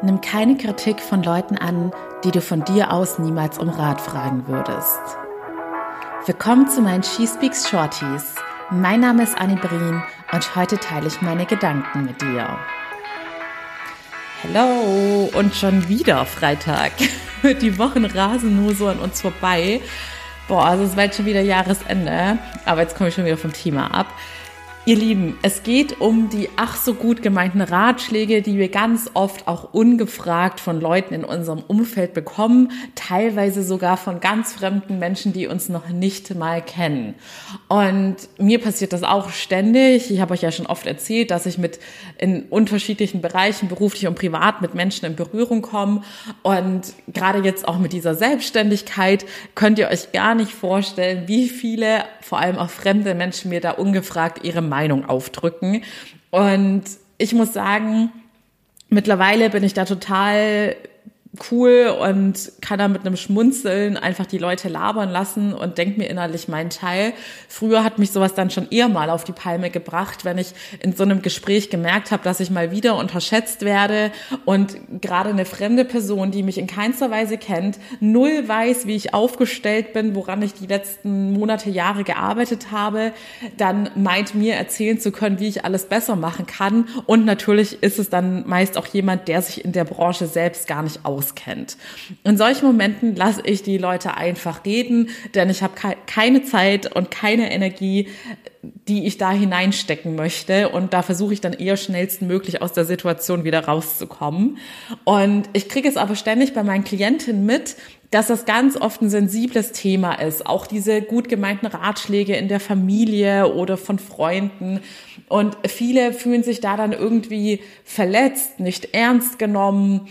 Nimm keine Kritik von Leuten an, die du von dir aus niemals um Rat fragen würdest. Willkommen zu meinen She Speaks Shorties. Mein Name ist Annie Brien und heute teile ich meine Gedanken mit dir. Hello und schon wieder Freitag. Die Wochen rasen nur so an uns vorbei. Boah, also es war jetzt schon wieder Jahresende, aber jetzt komme ich schon wieder vom Thema ab. Ihr Lieben, es geht um die ach so gut gemeinten Ratschläge, die wir ganz oft auch ungefragt von Leuten in unserem Umfeld bekommen, teilweise sogar von ganz fremden Menschen, die uns noch nicht mal kennen. Und mir passiert das auch ständig. Ich habe euch ja schon oft erzählt, dass ich mit in unterschiedlichen Bereichen, beruflich und privat, mit Menschen in Berührung komme. Und gerade jetzt auch mit dieser Selbstständigkeit könnt ihr euch gar nicht vorstellen, wie viele, vor allem auch fremde Menschen mir da ungefragt ihre Meinung Meinung aufdrücken. Und ich muss sagen, mittlerweile bin ich da total cool und kann da mit einem Schmunzeln einfach die Leute labern lassen und denke mir innerlich meinen Teil. Früher hat mich sowas dann schon eher mal auf die Palme gebracht, wenn ich in so einem Gespräch gemerkt habe, dass ich mal wieder unterschätzt werde und gerade eine fremde Person, die mich in keinster Weise kennt, null weiß, wie ich aufgestellt bin, woran ich die letzten Monate, Jahre gearbeitet habe, dann meint mir erzählen zu können, wie ich alles besser machen kann. Und natürlich ist es dann meist auch jemand, der sich in der Branche selbst gar nicht aus auskennt. In solchen Momenten lasse ich die Leute einfach reden, denn ich habe keine Zeit und keine Energie, die ich da hineinstecken möchte. Und da versuche ich dann eher schnellstmöglich aus der Situation wieder rauszukommen. Und ich kriege es aber ständig bei meinen Klientinnen mit, dass das ganz oft ein sensibles Thema ist. Auch diese gut gemeinten Ratschläge in der Familie oder von Freunden. Und viele fühlen sich da dann irgendwie verletzt, nicht ernst genommen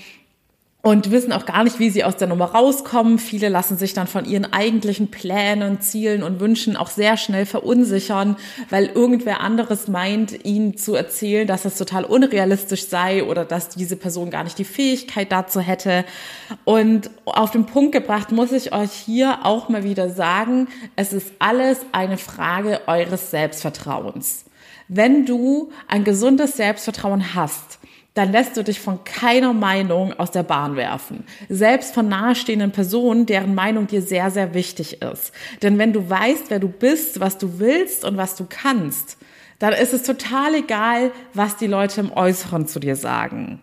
und wissen auch gar nicht, wie sie aus der Nummer rauskommen. Viele lassen sich dann von ihren eigentlichen Plänen, Zielen und Wünschen auch sehr schnell verunsichern, weil irgendwer anderes meint, ihnen zu erzählen, dass das total unrealistisch sei oder dass diese Person gar nicht die Fähigkeit dazu hätte. Und auf den Punkt gebracht muss ich euch hier auch mal wieder sagen, es ist alles eine Frage eures Selbstvertrauens. Wenn du ein gesundes Selbstvertrauen hast, dann lässt du dich von keiner Meinung aus der Bahn werfen. Selbst von nahestehenden Personen, deren Meinung dir sehr, sehr wichtig ist. Denn wenn du weißt, wer du bist, was du willst und was du kannst, dann ist es total egal, was die Leute im Äußeren zu dir sagen.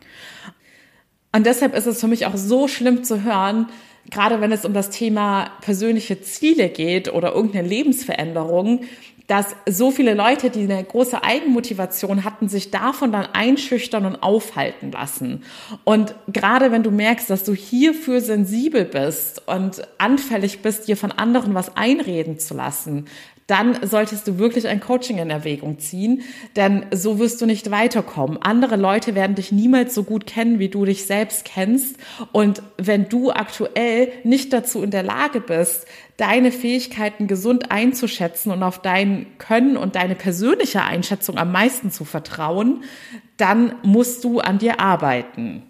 Und deshalb ist es für mich auch so schlimm zu hören, gerade wenn es um das Thema persönliche Ziele geht oder irgendeine Lebensveränderung, dass so viele Leute, die eine große Eigenmotivation hatten, sich davon dann einschüchtern und aufhalten lassen. Und gerade wenn du merkst, dass du hierfür sensibel bist und anfällig bist, dir von anderen was einreden zu lassen, dann solltest du wirklich ein Coaching in Erwägung ziehen, denn so wirst du nicht weiterkommen. Andere Leute werden dich niemals so gut kennen, wie du dich selbst kennst. Und wenn du aktuell nicht dazu in der Lage bist, deine Fähigkeiten gesund einzuschätzen und auf dein Können und deine persönliche Einschätzung am meisten zu vertrauen, dann musst du an dir arbeiten.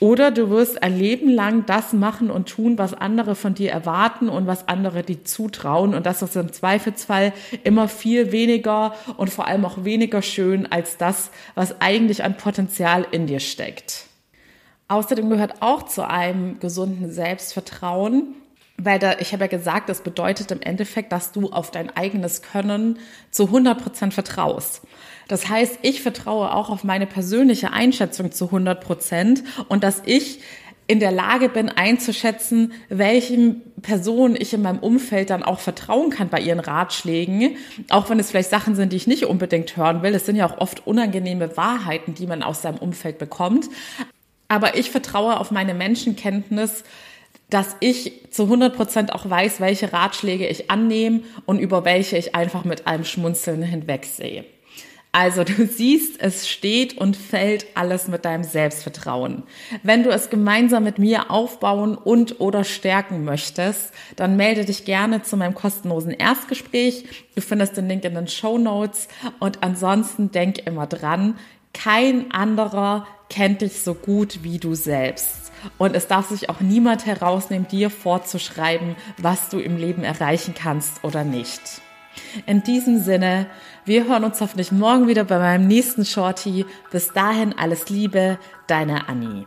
Oder du wirst ein Leben lang das machen und tun, was andere von dir erwarten und was andere dir zutrauen. Und das ist im Zweifelsfall immer viel weniger und vor allem auch weniger schön als das, was eigentlich an Potenzial in dir steckt. Außerdem gehört auch zu einem gesunden Selbstvertrauen, weil da, ich habe ja gesagt, das bedeutet im Endeffekt, dass du auf dein eigenes Können zu 100 Prozent vertraust. Das heißt, ich vertraue auch auf meine persönliche Einschätzung zu 100 Prozent und dass ich in der Lage bin einzuschätzen, welchen Personen ich in meinem Umfeld dann auch vertrauen kann bei ihren Ratschlägen, auch wenn es vielleicht Sachen sind, die ich nicht unbedingt hören will. Es sind ja auch oft unangenehme Wahrheiten, die man aus seinem Umfeld bekommt. Aber ich vertraue auf meine Menschenkenntnis, dass ich zu 100 Prozent auch weiß, welche Ratschläge ich annehme und über welche ich einfach mit einem Schmunzeln hinwegsehe. Also du siehst, es steht und fällt alles mit deinem Selbstvertrauen. Wenn du es gemeinsam mit mir aufbauen und oder stärken möchtest, dann melde dich gerne zu meinem kostenlosen Erstgespräch. Du findest den Link in den Show Notes und ansonsten denk immer dran, kein anderer kennt dich so gut wie du selbst. Und es darf sich auch niemand herausnehmen, dir vorzuschreiben, was du im Leben erreichen kannst oder nicht. In diesem Sinne, wir hören uns hoffentlich morgen wieder bei meinem nächsten Shorty. Bis dahin alles Liebe, deine Annie.